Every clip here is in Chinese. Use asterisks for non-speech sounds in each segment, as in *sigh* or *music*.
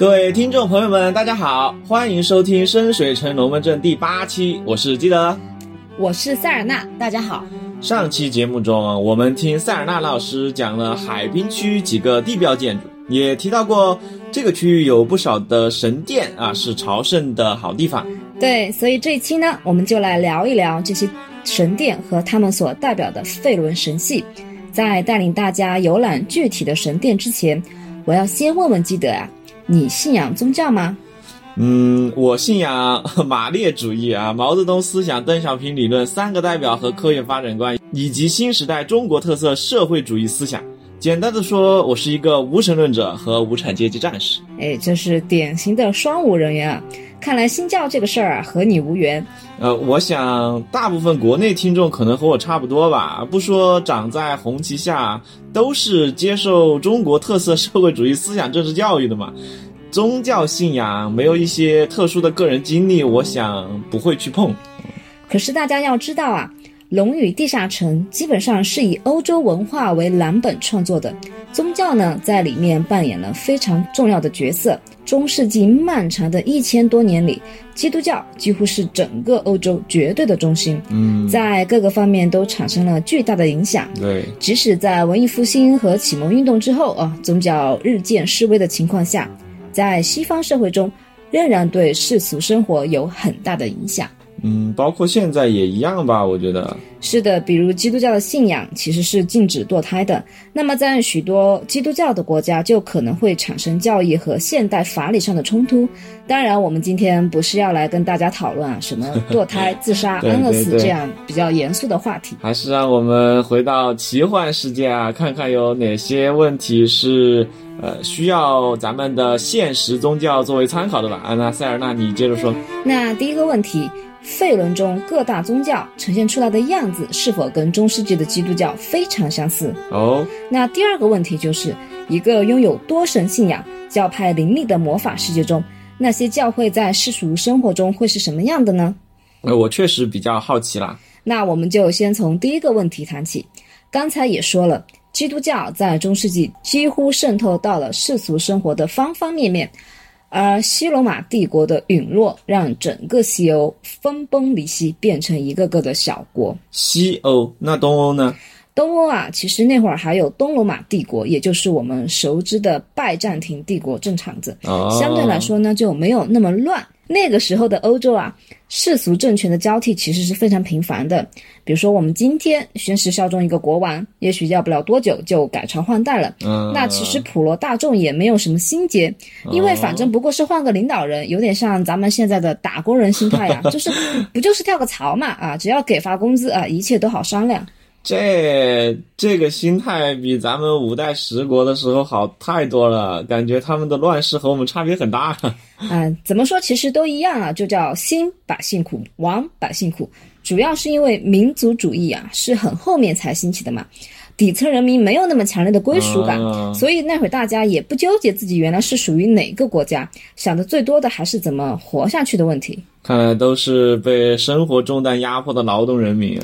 各位听众朋友们，大家好，欢迎收听《深水城龙门阵》第八期，我是基德，我是塞尔纳，大家好。上期节目中，我们听塞尔纳老师讲了海滨区几个地标建筑，也提到过这个区域有不少的神殿啊，是朝圣的好地方。对，所以这一期呢，我们就来聊一聊这些神殿和他们所代表的费伦神系。在带领大家游览具体的神殿之前，我要先问问基德啊，你信仰宗教吗？嗯，我信仰马列主义啊，毛泽东思想、邓小平理论、三个代表和科学发展观，以及新时代中国特色社会主义思想。简单的说，我是一个无神论者和无产阶级战士。哎，这是典型的双无人员啊！看来新教这个事儿啊，和你无缘。呃，我想大部分国内听众可能和我差不多吧，不说长在红旗下，都是接受中国特色社会主义思想政治教育的嘛。宗教信仰没有一些特殊的个人经历，我想不会去碰。可是大家要知道啊，《龙与地下城》基本上是以欧洲文化为蓝本创作的，宗教呢在里面扮演了非常重要的角色。中世纪漫长的一千多年里，基督教几乎是整个欧洲绝对的中心，嗯，在各个方面都产生了巨大的影响。对，即使在文艺复兴和启蒙运动之后啊，宗教日渐式微的情况下。在西方社会中，仍然对世俗生活有很大的影响。嗯，包括现在也一样吧，我觉得是的。比如基督教的信仰其实是禁止堕胎的，那么在许多基督教的国家，就可能会产生教义和现代法理上的冲突。当然，我们今天不是要来跟大家讨论啊什么堕胎、*laughs* 自杀、安乐死这样比较严肃的话题，还是让我们回到奇幻世界啊，看看有哪些问题是。呃，需要咱们的现实宗教作为参考的吧？啊，那塞尔纳，你接着说。那第一个问题，费伦中各大宗教呈现出来的样子是否跟中世纪的基督教非常相似？哦。那第二个问题就是，一个拥有多神信仰、教派林立的魔法世界中，那些教会在世俗生活中会是什么样的呢？呃，我确实比较好奇啦。那我们就先从第一个问题谈起。刚才也说了。基督教在中世纪几乎渗透到了世俗生活的方方面面，而西罗马帝国的陨落让整个西欧分崩离析，变成一个个的小国。西欧，那东欧呢？东欧啊，其实那会儿还有东罗马帝国，也就是我们熟知的拜占庭帝国正场子。相对来说呢，就没有那么乱。那个时候的欧洲啊，世俗政权的交替其实是非常频繁的。比如说，我们今天宣誓效忠一个国王，也许要不了多久就改朝换代了。嗯，那其实普罗大众也没有什么心结，因为反正不过是换个领导人，有点像咱们现在的打工人心态呀，*laughs* 就是不就是跳个槽嘛啊，只要给发工资啊，一切都好商量。这这个心态比咱们五代十国的时候好太多了，感觉他们的乱世和我们差别很大。嗯，*laughs* 怎么说其实都一样啊，就叫兴百姓苦，亡百姓苦。主要是因为民族主义啊是很后面才兴起的嘛，底层人民没有那么强烈的归属感，所以那会儿大家也不纠结自己原来是属于哪个国家，想的最多的还是怎么活下去的问题。看来都是被生活重担压迫的劳动人民。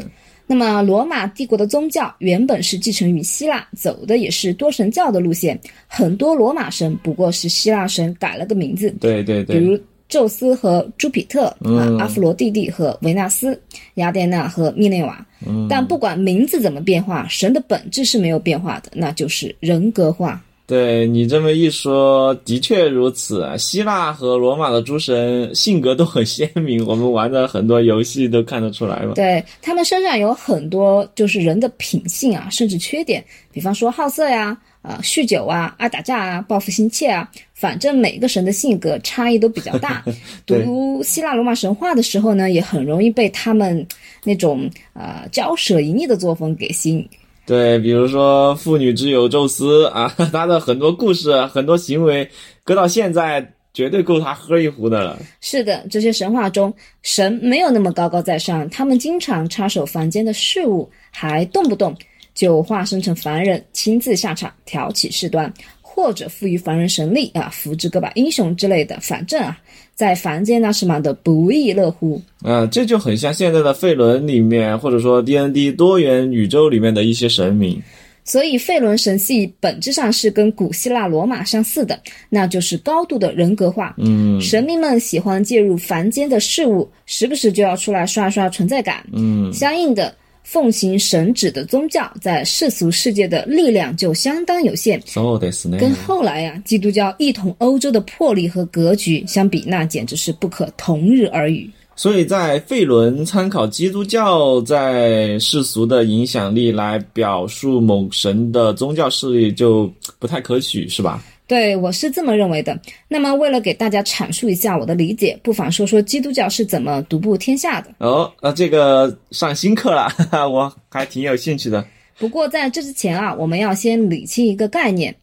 那么，罗马帝国的宗教原本是继承于希腊，走的也是多神教的路线。很多罗马神不过是希腊神改了个名字。对对对。比如宙斯和朱庇特，啊，阿弗罗蒂蒂和维纳斯，雅典娜和密内瓦。嗯。但不管名字怎么变化，神的本质是没有变化的，那就是人格化。对你这么一说，的确如此。希腊和罗马的诸神性格都很鲜明，我们玩的很多游戏都看得出来嘛。对他们身上有很多就是人的品性啊，甚至缺点，比方说好色呀、啊酗酒啊、爱打架啊、报复心切啊，反正每个神的性格差异都比较大。*laughs* 读希腊罗马神话的时候呢，也很容易被他们那种呃骄奢淫逸的作风给吸引。对，比如说妇女之友宙斯啊，*laughs* 他的很多故事、很多行为，搁到现在绝对够他喝一壶的了。是的，这些神话中神没有那么高高在上，他们经常插手凡间的事物，还动不动就化身成凡人，亲自下场挑起事端。或者赋予凡人神力啊，扶植个把英雄之类的，反正啊，在凡间那是忙得不亦乐乎。啊，这就很像现在的费伦里面，或者说 D N D 多元宇宙里面的一些神明。所以费伦神系本质上是跟古希腊罗马相似的，那就是高度的人格化。嗯神明们喜欢介入凡间的事物，时不时就要出来刷刷存在感。嗯相应的，奉行神旨的宗教在世俗世界的力量就相当有限。そうですね。跟后来呀、基督教一统欧洲的魄力和格局相比，那简直是不可同日而语。所以在费伦参考基督教在世俗的影响力来表述某神的宗教势力，就不太可取，是吧？ 对，我是这么认为的。那么，为了给大家阐述一下我的理解，不妨说说基督教是怎么独步天下的。哦，那这个上新课了，哈哈，我还挺有兴趣的。不过在这之前啊，我们要先理清一个概念：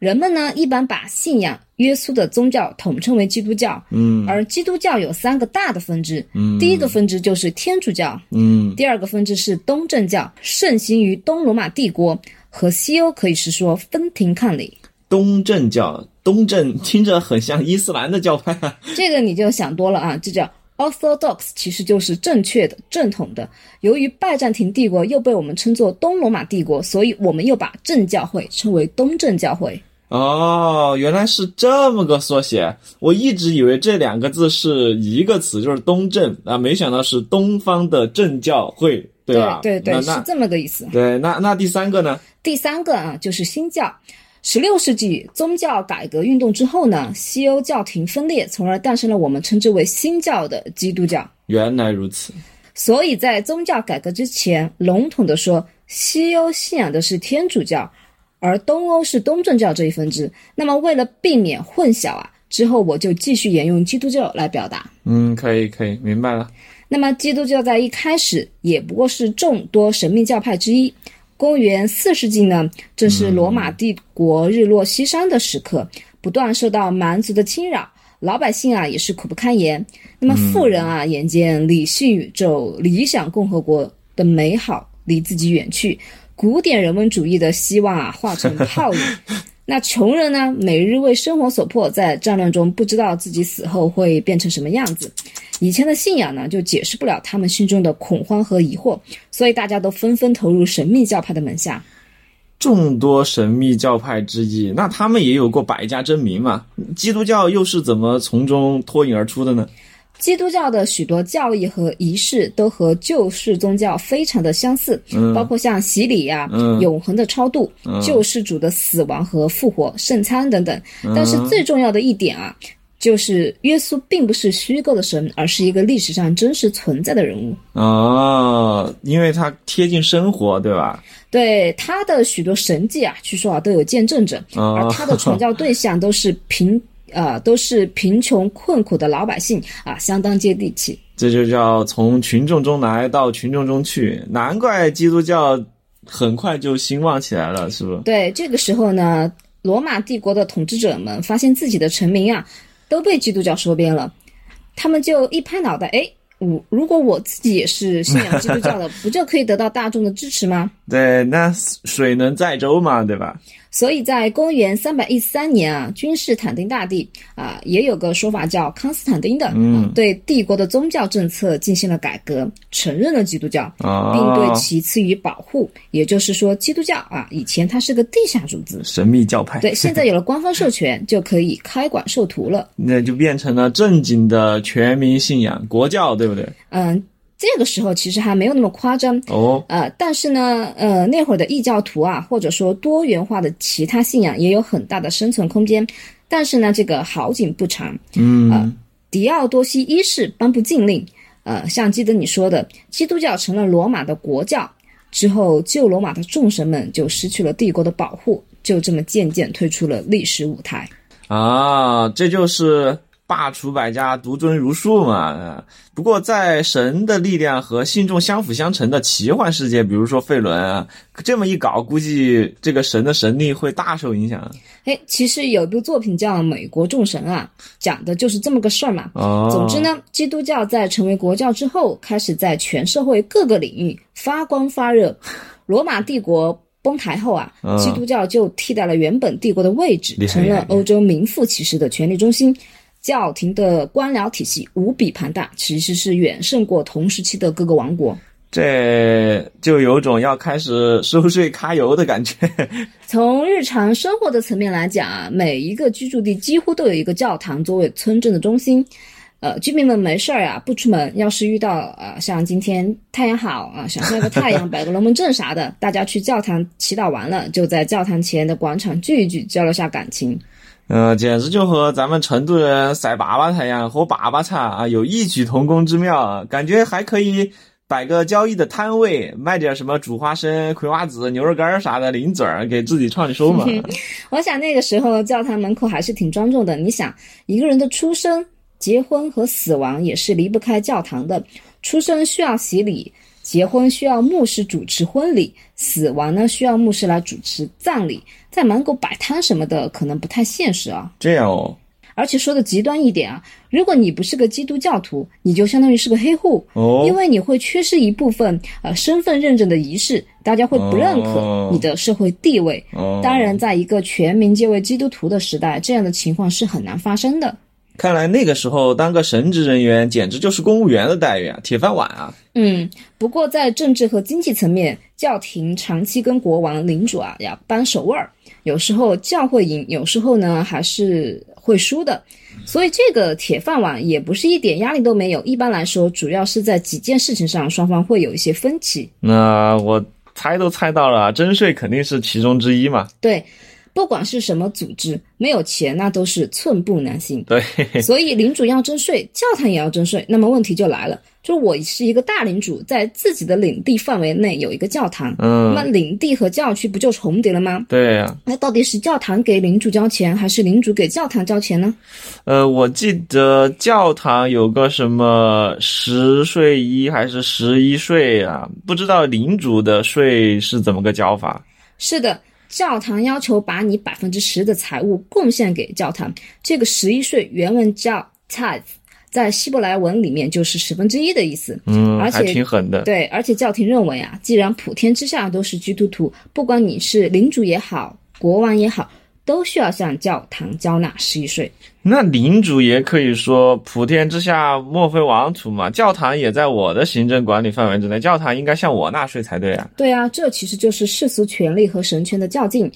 人们呢一般把信仰耶稣的宗教统称为基督教，嗯而基督教有三个大的分支。嗯第一个分支就是天主教，嗯第二个分支是东正教，盛行于东罗马帝国和西欧，可以是说分庭抗礼。东正教，东正听着很像伊斯兰的教派啊。*laughs* 这个你就想多了啊，这叫 orthodox，其实就是正确的、正统的。由于拜占庭帝国又被我们称作东罗马帝国，所以我们又把正教会称为东正教会。哦，原来是这么个缩写，我一直以为这两个字是一个词，就是东正啊，没想到是东方的正教会，对吧？对对是那那这么个意思。对，那那第三个呢？第三个啊，就是新教。十六世纪宗教改革运动之后呢，西欧教廷分裂，从而诞生了我们称之为新教的基督教。原来如此。所以在宗教改革之前，笼统的说，西欧信仰的是天主教，而东欧是东正教这一分支。那么为了避免混淆啊，之后我就继续沿用基督教来表达。嗯，可以可以，明白了。那么基督教在一开始也不过是众多神秘教派之一。公元四世纪呢，正是罗马帝国日落西山的时刻，不断受到蛮族的侵扰，老百姓啊也是苦不堪言。那么富人啊，眼见理性宇宙、理想共和国的美好离自己远去，古典人文主义的希望啊化成泡影。*laughs* 那穷人呢，每日为生活所迫，在战乱中不知道自己死后会变成什么样子。以前的信仰呢，就解释不了他们心中的恐慌和疑惑，所以大家都纷纷投入神秘教派的门下。众多神秘教派之一，那他们也有过百家争鸣嘛？基督教又是怎么从中脱颖而出的呢？基督教的许多教义和仪式都和旧世宗教非常的相似，包括像洗礼呀、嗯永恒的超度、救世主的死亡和复活、圣餐等等。但是最重要的一点啊，就是耶稣并不是虚构的神，而是一个历史上真实存在的人物。哦，因为他贴近生活，对吧？对他的许多神迹啊，据说啊都有见证者，哦而他的传教对象都是贫呃都是贫穷困苦的老百姓啊，相当接地气。这就叫从群众中来到群众中去，难怪基督教很快就兴旺起来了，是不是？对，这个时候呢，罗马帝国的统治者们发现自己的臣民啊都被基督教收编了，他们就一拍脑袋，哎，我如果我自己也是信仰基督教的，*laughs* 不就可以得到大众的支持吗？对，那水能载舟嘛，对吧？所以在公元三百一十三年啊，君士坦丁大帝啊，也有个说法叫康斯坦丁的，嗯、对帝国的宗教政策进行了改革，承认了基督教，啊并对其赐予保护。也就是说，基督教啊，以前它是个地下组织，神秘教派，对，现在有了官方授权，就可以开馆授徒了。*laughs* 那就变成了正经的全民信仰国教，对不对？嗯，这个时候其实还没有那么夸张。哦，呃，但是呢，呃，那会儿的异教徒啊，或者说多元化的其他信仰也有很大的生存空间。但是呢，这个好景不长，嗯，狄奥多西一世颁布禁令，呃，像基德你说的，基督教成了罗马的国教之后，旧罗马的众神们就失去了帝国的保护，就这么渐渐退出了历史舞台。啊，这就是罢黜百家，独尊儒术嘛。啊不过，在神的力量和信众相辅相成的奇幻世界，比如说费伦啊，这么一搞，估计这个神的神力会大受影响。哎，其实有一部作品叫《美国众神》啊，讲的就是这么个事儿嘛。哦，总之呢，基督教在成为国教之后，开始在全社会各个领域发光发热。*laughs* 罗马帝国崩台后啊，嗯基督教就替代了原本帝国的位置成了欧洲名副其实的权力中心。教廷的官僚体系无比庞大，其实是远胜过同时期的各个王国。这就有种要开始收税揩油的感觉。*laughs* 从日常生活的层面来讲啊，每一个居住地几乎都有一个教堂作为村镇的中心。呃，居民们没事儿呀，不出门。要是遇到呃，像今天太阳好啊，想晒个太阳，摆个龙门阵啥的，大家去教堂祈祷完了，就在教堂前的广场聚一聚，交流下感情。嗯，简直就和咱们成都人晒粑粑太阳、喝粑粑茶啊，有异曲同工之妙啊！感觉还可以摆个交易的摊位，卖点什么煮花生、葵花籽、牛肉干啥的零嘴儿，给自己创收嘛。*laughs* 我想那个时候教堂门口还是挺庄重的。你想，一个人的出生、结婚和死亡也是离不开教堂的。出生需要洗礼。结婚需要牧师主持婚礼，死亡呢需要牧师来主持葬礼，在门口摆摊什么的可能不太现实啊。这样哦，而且说的极端一点啊，如果你不是个基督教徒，你就相当于是个黑户哦，因为你会缺失一部分呃身份认证的仪式，大家会不认可你的社会地位。当然，在一个全民皆为基督徒的时代，这样的情况是很难发生的。看来那个时候当个神职人员简直就是公务员的待遇啊，铁饭碗啊。嗯，不过在政治和经济层面，教廷长期跟国王领主啊要扳手腕儿，有时候教会赢，有时候呢还是会输的。所以这个铁饭碗也不是一点压力都没有。一般来说，主要是在几件事情上双方会有一些分歧。那我猜都猜到了，征税肯定是其中之一嘛。对。不管是什么组织，没有钱那都是寸步难行。对，*laughs* 所以领主要征税，教堂也要征税。那么问题就来了，就我是一个大领主，在自己的领地范围内有一个教堂，嗯，那么领地和教区不就重叠了吗？对呀。那到底是教堂给领主交钱，还是领主给教堂交钱呢？呃，我记得教堂有个什么十税一还是十一税啊？不知道领主的税是怎么个交法？是的。教堂要求把你百分之十的财物贡献给教堂，这个十一税原文叫 tithe，在希伯来文里面就是十分之一的意思。嗯，而且挺狠的。对，而且教廷认为啊，既然普天之下都是基督徒，不管你是领主也好，国王也好。都需要向教堂交纳十一税。那领主也可以说普天之下莫非王土嘛？教堂也在我的行政管理范围之内，教堂应该向我纳税才对啊。对啊，这其实就是世俗权力和神权的较劲。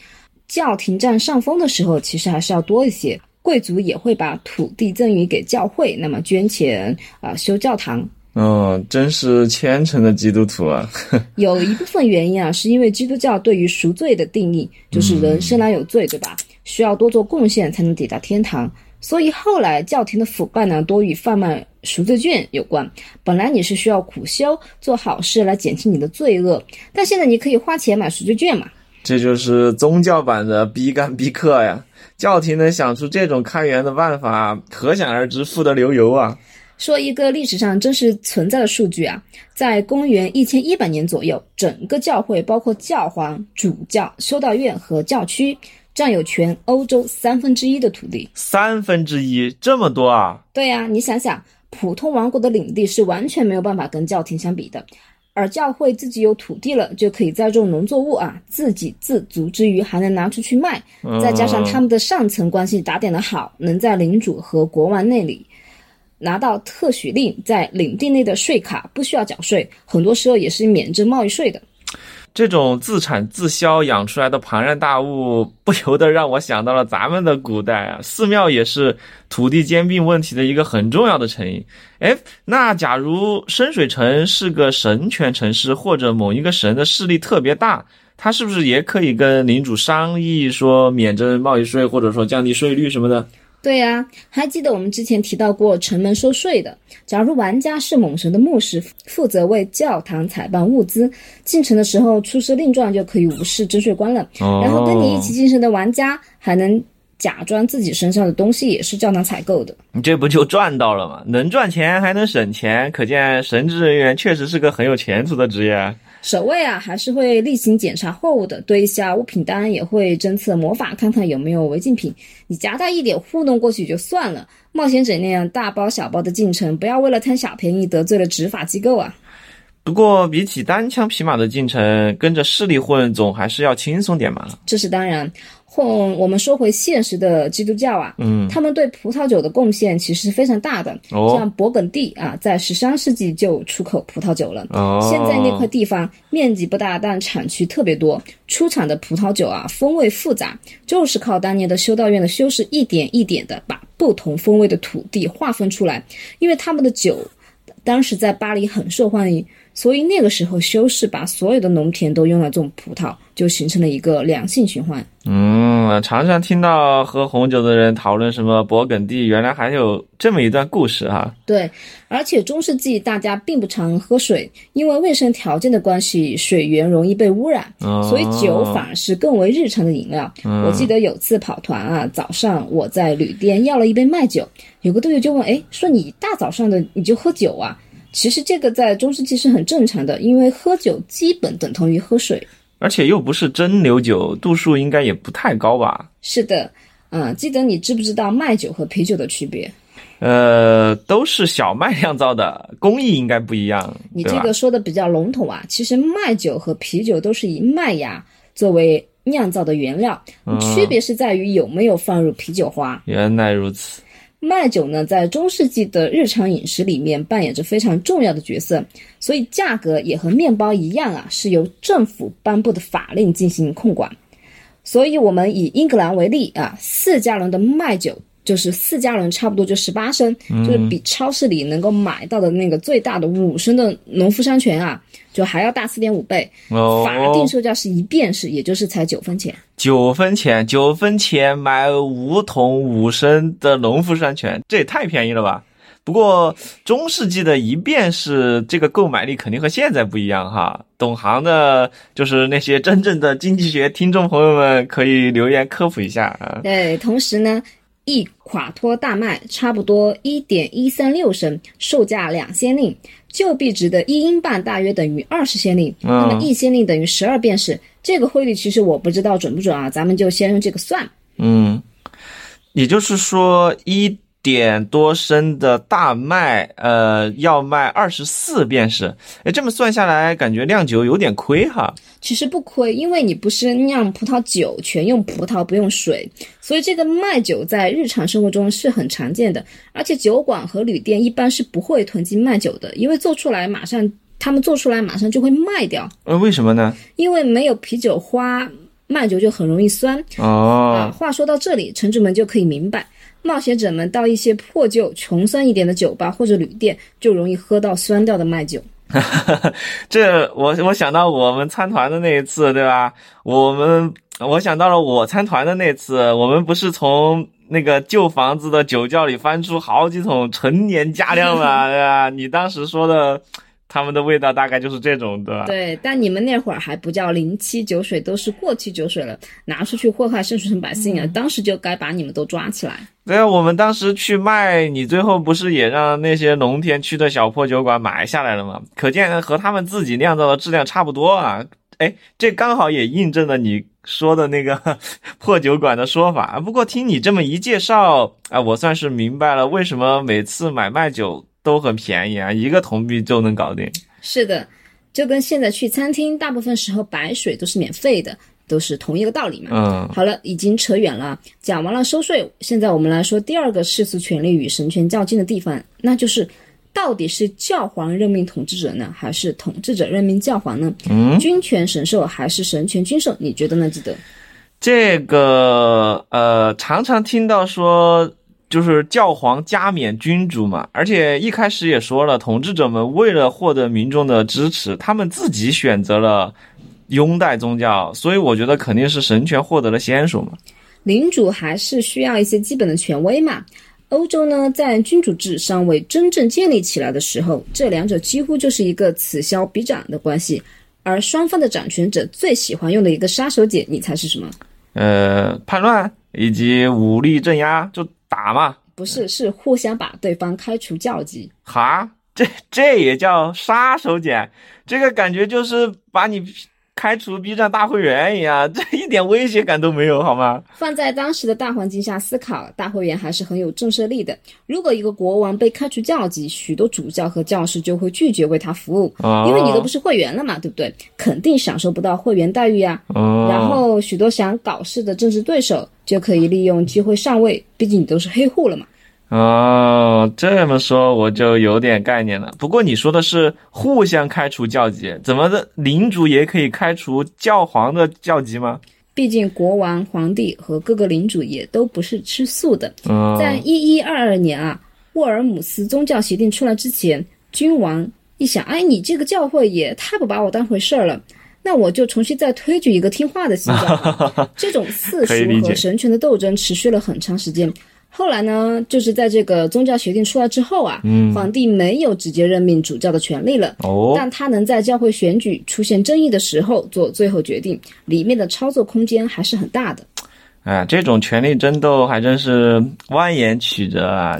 教廷占上风的时候，其实还是要多一些。贵族也会把土地赠予给教会，那么捐钱啊修教堂。哦，真是虔诚的基督徒啊！*laughs* 有一部分原因啊，是因为基督教对于赎罪的定义就是人生来有罪，对吧？需要多做贡献才能抵达天堂。所以后来教廷的腐败呢，多与贩卖赎罪券有关。本来你是需要苦修做好事来减轻你的罪恶，但现在你可以花钱买赎罪券嘛？这就是宗教版的逼干逼克呀！教廷能想出这种开源的办法，可想而知富得流油啊！说一个历史上真实存在的数据啊，在公元一千一百年左右，整个教会包括教皇、主教、修道院和教区，占有全欧洲三分之一的土地。三分之一，这么多啊？对呀，你想想，普通王国的领地是完全没有办法跟教廷相比的，而教会自己有土地了，就可以栽种农作物啊，自给自足之余还能拿出去卖，再加上他们的上层关系打点的好，能在领主和国王那里。拿到特许令，在领地内的税卡不需要缴税，很多时候也是免征贸易税的。这种自产自销养出来的庞然大物，不由得让我想到了咱们的古代啊，寺庙也是土地兼并问题的一个很重要的成因。哎，那假如深水城是个神权城市，或者某一个神的势力特别大，他是不是也可以跟领主商议说免征贸易税，或者说降低税率什么的？对呀，还记得我们之前提到过城门收税的。假如玩家是猛神的牧师，负责为教堂采办物资，进城的时候出示令状就可以无视征税官了。然后跟你一起进城的玩家还能假装自己身上的东西也是教堂采购的。你这不就赚到了吗？能赚钱还能省钱，可见神职人员确实是个很有前途的职业。守卫啊，还是会例行检查货物的，对一下物品单，也会侦测魔法，看看有没有违禁品。你夹带一点糊弄过去就算了，冒险者那样大包小包的进城，不要为了贪小便宜得罪了执法机构啊！不过比起单枪匹马的进城，跟着势力混总还是要轻松点嘛。这是当然。或我们说回现实的基督教啊，嗯，他们对葡萄酒的贡献其实是非常大的。哦，像勃艮第啊，在十三世纪就出口葡萄酒了。哦，现在那块地方面积不大，但产区特别多，出产的葡萄酒啊，风味复杂，就是靠当年的修道院的修士一点一点的把不同风味的土地划分出来，因为他们的酒当时在巴黎很受欢迎。所以那个时候，修士把所有的农田都用来种葡萄，就形成了一个良性循环。嗯，常常听到喝红酒的人讨论什么勃艮第，原来还有这么一段故事哈。对，而且中世纪大家并不常喝水，因为卫生条件的关系，水源容易被污染，所以酒反而是更为日常的饮料。我记得有次跑团啊，早上我在旅店要了一杯麦酒，有个队友就问，哎，说你大早上的你就喝酒啊？其实这个在中世纪是很正常的，因为喝酒基本等同于喝水，而且又不是蒸馏酒，度数应该也不太高吧？是的，嗯，记得你知不知道麦酒和啤酒的区别？呃，都是小麦酿造的，工艺应该不一样。你这个说的比较笼统啊，其实麦酒和啤酒都是以麦芽作为酿造的原料，区别是在于有没有放入啤酒花。原来如此。麦酒呢，在中世纪的日常饮食里面扮演着非常重要的角色，所以价格也和面包一样啊，是由政府颁布的法令进行控管。所以，我们以英格兰为例啊，四加仑的麦酒。就是四加仑，差不多就十八升，就是比超市里能够买到的那个最大的五升的农夫山泉啊，就还要大四点五倍。哦，法定售价是一便士，也就是才九分钱。九分钱，九分钱买五桶五升的农夫山泉，这也太便宜了吧！不过中世纪的一便士这个购买力肯定和现在不一样哈。懂行的，就是那些真正的经济学听众朋友们，可以留言科普一下啊。对，同时呢。一垮脱大麦差不多一点一三六升，售价两先令，旧币值的一英镑大约等于二十先令，那么一先令等于十二便士。这个汇率其实我不知道准不准啊，咱们就先用这个算。嗯，也就是说一。点多升的大麦，呃，要卖二十四便士。哎，这么算下来，感觉酿酒有点亏哈。其实不亏，因为你不是酿葡萄酒，全用葡萄不用水，所以这个麦酒在日常生活中是很常见的。而且酒馆和旅店一般是不会囤积麦酒的，因为做出来马上，他们做出来马上就会卖掉。呃，为什么呢？因为没有啤酒花，麦酒就很容易酸。哦。啊，话说到这里，城主们就可以明白。冒险者们到一些破旧、穷酸一点的酒吧或者旅店，就容易喝到酸掉的麦酒。*laughs* 这我我想到我们参团的那一次，对吧？我们我想到了我参团的那次，我们不是从那个旧房子的酒窖里翻出好几桶陈年佳酿嘛，*laughs* 对吧？你当时说的。他们的味道大概就是这种的。对，但你们那会儿还不叫零七酒水，都是过期酒水了，拿出去祸害圣水城百姓啊！当时就该把你们都抓起来。对啊，我们当时去卖，你最后不是也让那些农田区的小破酒馆买下来了吗？可见和他们自己酿造的质量差不多啊！哎，这刚好也印证了你说的那个 *laughs* 破酒馆的说法。不过听你这么一介绍啊，我算是明白了为什么每次买卖酒。都很便宜啊，一个铜币就能搞定。是的，就跟现在去餐厅，大部分时候白水都是免费的，都是同一个道理嘛。嗯，好了，已经扯远了，讲完了收税，现在我们来说第二个世俗权力与神权较劲的地方，那就是到底是教皇任命统治者呢，还是统治者任命教皇呢？嗯，君权神授还是神权君授？你觉得呢？记得这个呃，常常听到说。就是教皇加冕君主嘛，而且一开始也说了，统治者们为了获得民众的支持，他们自己选择了拥戴宗教，所以我觉得肯定是神权获得了先手嘛。领主还是需要一些基本的权威嘛。欧洲呢，在君主制尚未真正建立起来的时候，这两者几乎就是一个此消彼长的关系。而双方的掌权者最喜欢用的一个杀手锏，你猜是什么？呃，叛乱以及武力镇压，就。打嘛？不是，是互相把对方开除教籍。哈，这这也叫杀手锏？这个感觉就是把你开除 B 站大会员一样，*laughs* 这一点威胁感都没有，好吗？放在当时的大环境下思考，大会员还是很有震慑力的。如果一个国王被开除教籍，许多主教和教师就会拒绝为他服务，哦因为你都不是会员了嘛，对不对？肯定享受不到会员待遇啊。哦，然后许多想搞事的政治对手就可以利用机会上位，毕竟你都是黑户了嘛。哦，这么说我就有点概念了。不过你说的是互相开除教籍，怎么的？领主也可以开除教皇的教籍吗？毕竟国王、皇帝和各个领主也都不是吃素的。嗯，在一一二二年啊，沃尔姆斯宗教协定出来之前，君王一想，哎，你这个教会也太不把我当回事儿了。那我就重新再推举一个听话的新教。*laughs* 这种世俗和神权的斗争持续了很长时间。后来呢，就是在这个宗教协定出来之后啊，嗯皇帝没有直接任命主教的权利了，哦，但他能在教会选举出现争议的时候做最后决定，里面的操作空间还是很大的。哎，这种权力争斗还真是蜿蜒曲折啊。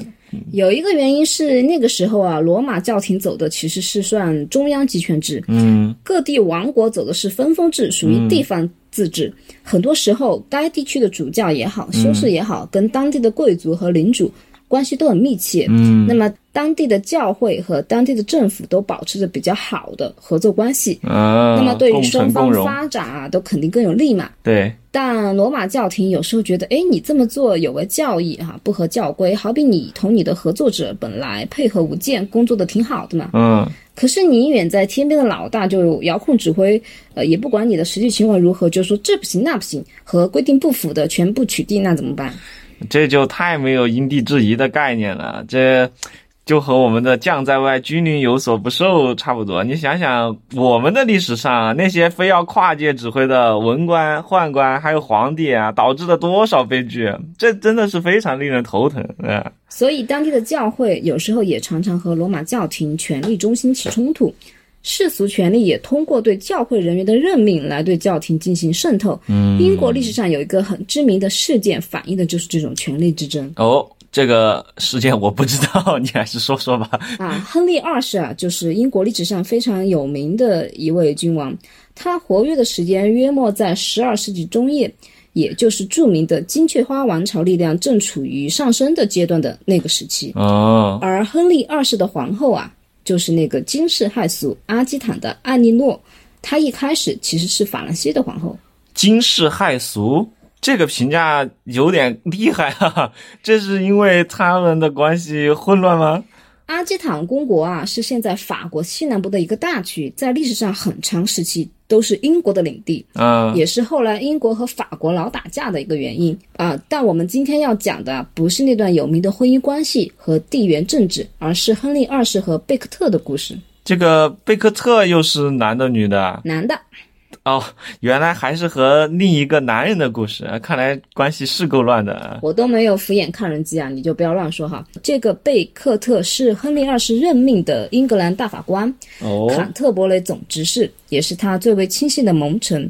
有一个原因是那个时候啊，罗马教廷走的其实是算中央集权制，嗯，各地王国走的是分封制，属于地方自治。很多时候，该地区的主教也好，修士也好，跟当地的贵族和领主关系都很密切。嗯，那么当地的教会和当地的政府都保持着比较好的合作关系。啊，那么对于双方发展啊，都肯定更有利嘛。对，但罗马教廷有时候觉得，哎，你这么做有违教义哈、不合教规。好比你同你的合作者本来配合无间，工作的挺好的嘛，嗯，可是你远在天边的老大就遥控指挥，呃，也不管你的实际情况如何，就说这不行那不行，和规定不符的全部取缔，那怎么办？这就太没有因地制宜的概念了，这就和我们的将在外，军令有所不受差不多。你想想，我们的历史上那些非要跨界指挥的文官、宦官，还有皇帝啊，导致了多少悲剧？这真的是非常令人头疼啊！所以当地的教会有时候也常常和罗马教廷权力中心起冲突。世俗权力也通过对教会人员的任命来对教廷进行渗透。嗯，英国历史上有一个很知名的事件，反映的就是这种权力之争。哦，这个事件我不知道，*laughs* 你还是说说吧。啊，亨利二世啊，就是英国历史上非常有名的一位君王，他活跃的时间约莫在十二世纪中叶，也就是著名的金雀花王朝力量正处于上升的阶段的那个时期。哦，而亨利二世的皇后啊，就是那个惊世骇俗阿基坦的艾莉诺，她一开始其实是法兰西的皇后。惊世骇俗，这个评价有点厉害啊！这是因为他们的关系混乱吗？阿基坦公国啊，是现在法国西南部的一个大区，在历史上很长时期都是英国的领地，啊，也是后来英国和法国老打架的一个原因啊。但我们今天要讲的不是那段有名的婚姻关系和地缘政治，而是亨利二世和贝克特的故事。这个贝克特又是男的女的？男的，哦，原来还是和另一个男人的故事，看来关系是够乱的。我都没有敷眼看人机啊，你就不要乱说哈。这个贝克特是亨利二世任命的英格兰大法官，哦，坎特伯雷总执事，也是他最为亲信的盟臣。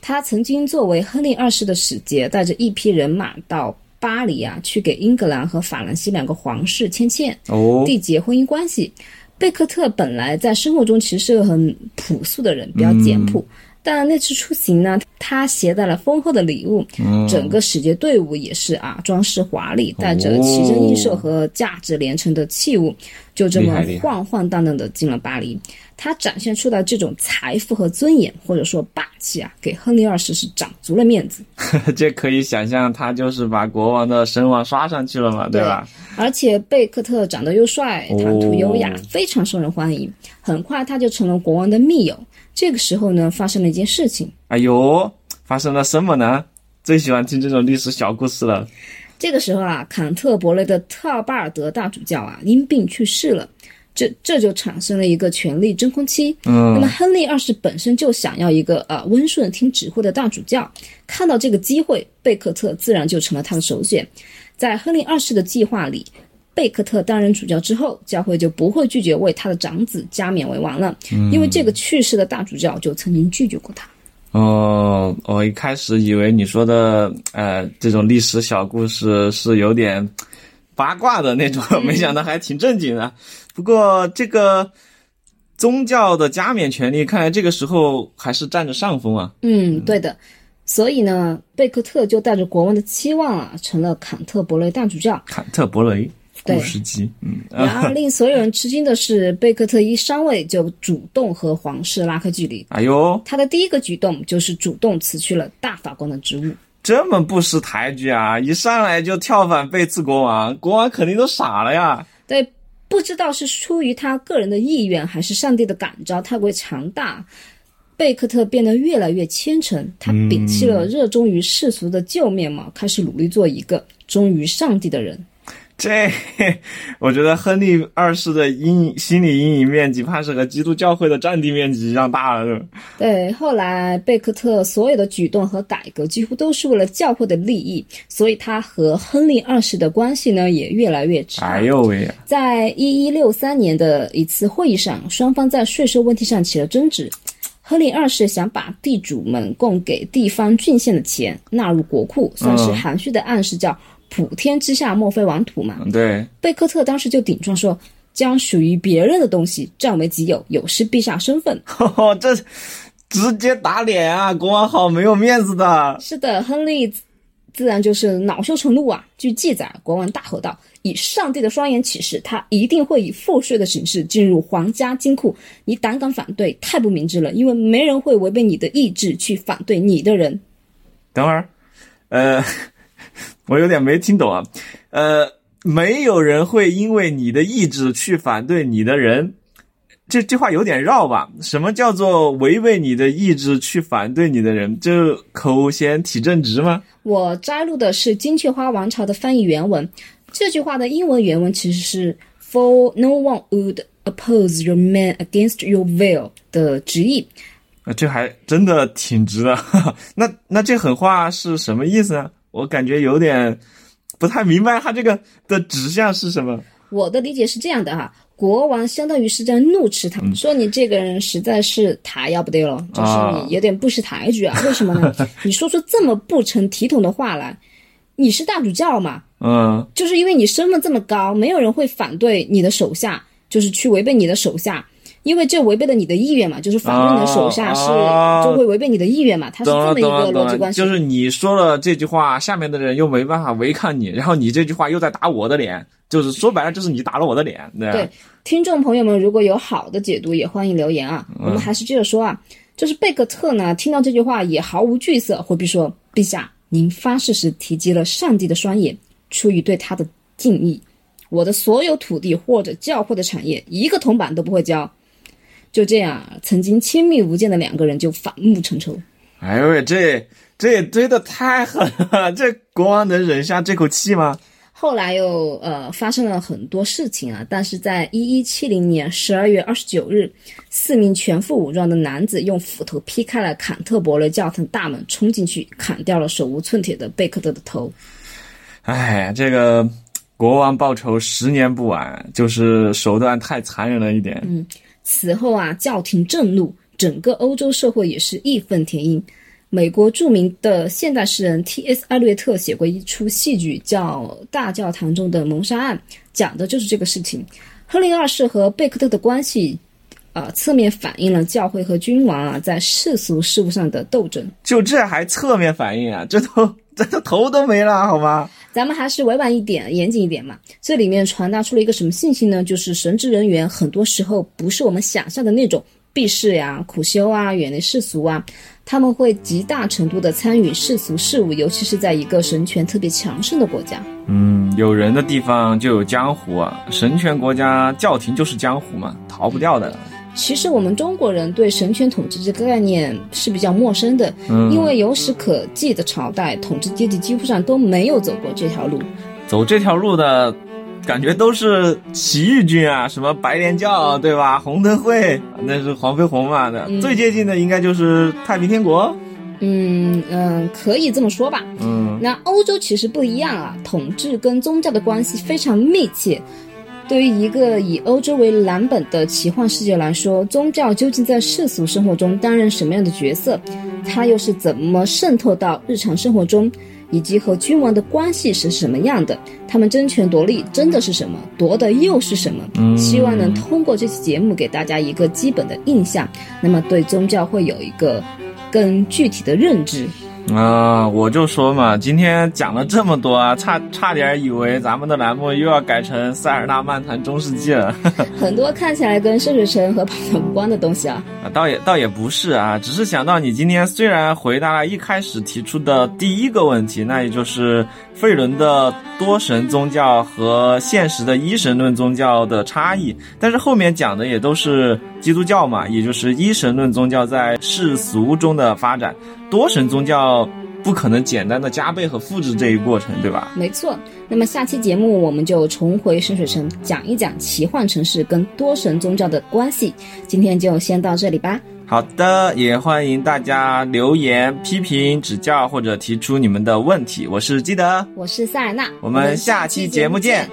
他曾经作为亨利二世的使节，带着一批人马到巴黎啊，去给英格兰和法兰西两个皇室牵线，哦，缔结婚姻关系。贝克特本来在生活中其实是个很朴素的人，比较简朴。但那次出行呢，他携带了丰厚的礼物，嗯。整个使节队伍也是啊，装饰华丽，带着奇珍异兽和价值连城的器物，就这么晃晃荡荡的进了巴黎。他展现出的这种财富和尊严，或者说霸气啊，给亨利二世是长足了面子。*laughs* 这可以想象，他就是把国王的声望刷上去了嘛，对吧？而且贝克特长得又帅，哦谈吐优雅，非常受人欢迎。很快他就成了国王的密友。这个时候呢，发生了一件事情。哎呦，发生了什么呢？最喜欢听这种历史小故事了。这个时候啊，坎特伯雷的特尔巴尔德大主教啊因病去世了，这这就产生了一个权力真空期。嗯，那么亨利二世本身就想要一个呃温顺听指挥的大主教，看到这个机会，贝克特自然就成了他的首选。在亨利二世的计划里，贝克特担任主教之后，教会就不会拒绝为他的长子加冕为王了，因为这个去世的大主教就曾经拒绝过他。哦，我一开始以为你说的呃这种历史小故事是有点八卦的那种，*laughs* 没想到还挺正经的。不过这个宗教的加冕权利，看来这个时候还是占着上风啊。嗯，对的。所以呢，贝克特就带着国王的期望啊，成了坎特伯雷大主教。坎特伯雷对故事机，嗯，然而，令所有人吃惊的是，贝克特一上位就主动和皇室拉开距离。哎呦，他的第一个举动就是主动辞去了大法官的职务。这么不识抬举啊！一上来就跳反背刺国王，国王肯定都傻了呀。对，不知道是出于他个人的意愿，还是上帝的感召太过强大，贝克特变得越来越虔诚。他摒弃了热衷于世俗的旧面貌，开始努力做一个忠于上帝的人。这，*laughs* 我觉得亨利二世的阴影心理阴影面积，怕是和基督教会的占地面积一样大了。对，后来贝克特所有的举动和改革几乎都是为了教会的利益，所以他和亨利二世的关系呢也越来越差。哎呦喂，在一一六三年的一次会议上，双方在税收问题上起了争执。亨利二世想把地主们供给地方郡县的钱纳入国库，算是含蓄的暗示，叫“普天之下莫非王土”嘛。嗯对，贝克特当时就顶撞说，将属于别人的东西占为己有，有失陛下身份。哦，*laughs* 这直接打脸啊！国王好没有面子的。是的，亨利自然就是恼羞成怒啊。据记载，国王大吼道：“以上帝的双眼起誓，他一定会以赋税的形式进入皇家金库。你胆敢反对，太不明智了，因为没人会违背你的意志去反对你的人。等会儿，呃，我有点没听懂啊。呃，没有人会因为你的意志去反对你的人。这这话有点绕吧？什么叫做违背你的意志去反对你的人？这口嫌体正直吗？我摘录的是金雀花王朝的翻译原文。这句话的英文原文其实是 “For no one would oppose your man against your will” 的直译。啊，这还真的挺直的。*laughs* 那那这狠话是什么意思呢？我感觉有点不太明白，他这个的指向是什么？我的理解是这样的哈，国王相当于是在怒斥他，说你这个人实在是太要不得了，就是你有点不识抬举啊。为什么呢？*laughs* 你说出这么不成体统的话来，你是大主教嘛？嗯，就是因为你身份这么高，没有人会反对你的手下，就是去违背你的手下，因为这违背了你的意愿嘛，就是反对你的手下是、哦就会违背你的意愿嘛，它是这么一个逻辑关系。就是你说了这句话，下面的人又没办法违抗你，然后你这句话又在打我的脸，就是说白了就是你打了我的脸，对，听众朋友们，如果有好的解读，也欢迎留言啊。我们还是接着说啊，就是贝克特呢，听到这句话也毫无惧色，回避说：“陛下，您发誓时提及了上帝的双眼，出于对他的敬意，我的所有土地或者教会的产业，一个铜板都不会交。”就这样，曾经亲密无间的两个人就反目成仇。哎呦喂，这这也追的太狠了，这国王能忍下这口气吗？后来又呃发生了很多事情啊，但是在一一七零年十二月二十九日，四名全副武装的男子用斧头劈开了坎特伯雷教堂大门，冲进去砍掉了手无寸铁的贝克特的头。哎，这个国王报仇十年不晚，就是手段太残忍了一点。此后啊，教廷震怒，整个欧洲社会也是义愤填膺。美国著名的现代诗人 T.S. 艾略特写过一出戏剧，叫《大教堂中的谋杀案》，讲的就是这个事情。亨利二世和贝克特的关系，呃，侧面反映了教会和君王啊在世俗事务上的斗争。就这还侧面反应啊？这都这都头都没了，好吗？咱们还是委婉一点、严谨一点嘛。这里面传达出了一个什么信息呢？就是神职人员很多时候不是我们想象的那种避世呀、苦修啊、远离世俗啊，他们会极大程度的参与世俗事务，尤其是在一个神权特别强盛的国家。嗯，有人的地方就有江湖啊，神权国家教廷就是江湖嘛，逃不掉的。其实我们中国人对神权统治这个概念是比较陌生的，嗯因为有史可记的朝代，统治阶级几乎上都没有走过这条路。走这条路的，感觉都是起义军啊，什么白莲教对吧？红灯会那是黄飞鸿嘛的，最接近的应该就是太平天国。嗯嗯，可以这么说吧。嗯，那欧洲其实不一样啊，统治跟宗教的关系非常密切。对于一个以欧洲为蓝本的奇幻世界来说，宗教究竟在世俗生活中担任什么样的角色？它又是怎么渗透到日常生活中？以及和君王的关系是什么样的，他们争权夺利真的是什么，夺的又是什么？希望能通过这期节目给大家一个基本的印象，那么对宗教会有一个更具体的认知。啊，我就说嘛，今天讲了这么多啊，差差点以为咱们的栏目又要改成塞尔纳漫谈中世纪了。*laughs* 很多看起来跟圣水城和跑团无关的东西啊。啊，倒也倒也不是啊，只是想到你今天虽然回答了一开始提出的第一个问题，那也就是费伦的多神宗教和现实的一神论宗教的差异，但是后面讲的也都是基督教嘛，也就是一神论宗教在世俗中的发展。多神宗教不可能简单的加倍和复制这一过程，对吧？没错。那么下期节目我们就重回深水城，讲一讲奇幻城市跟多神宗教的关系。今天就先到这里吧。好的，也欢迎大家留言、批评、指教或者提出你们的问题。我是基德，我是塞尔纳，我们下期节目见。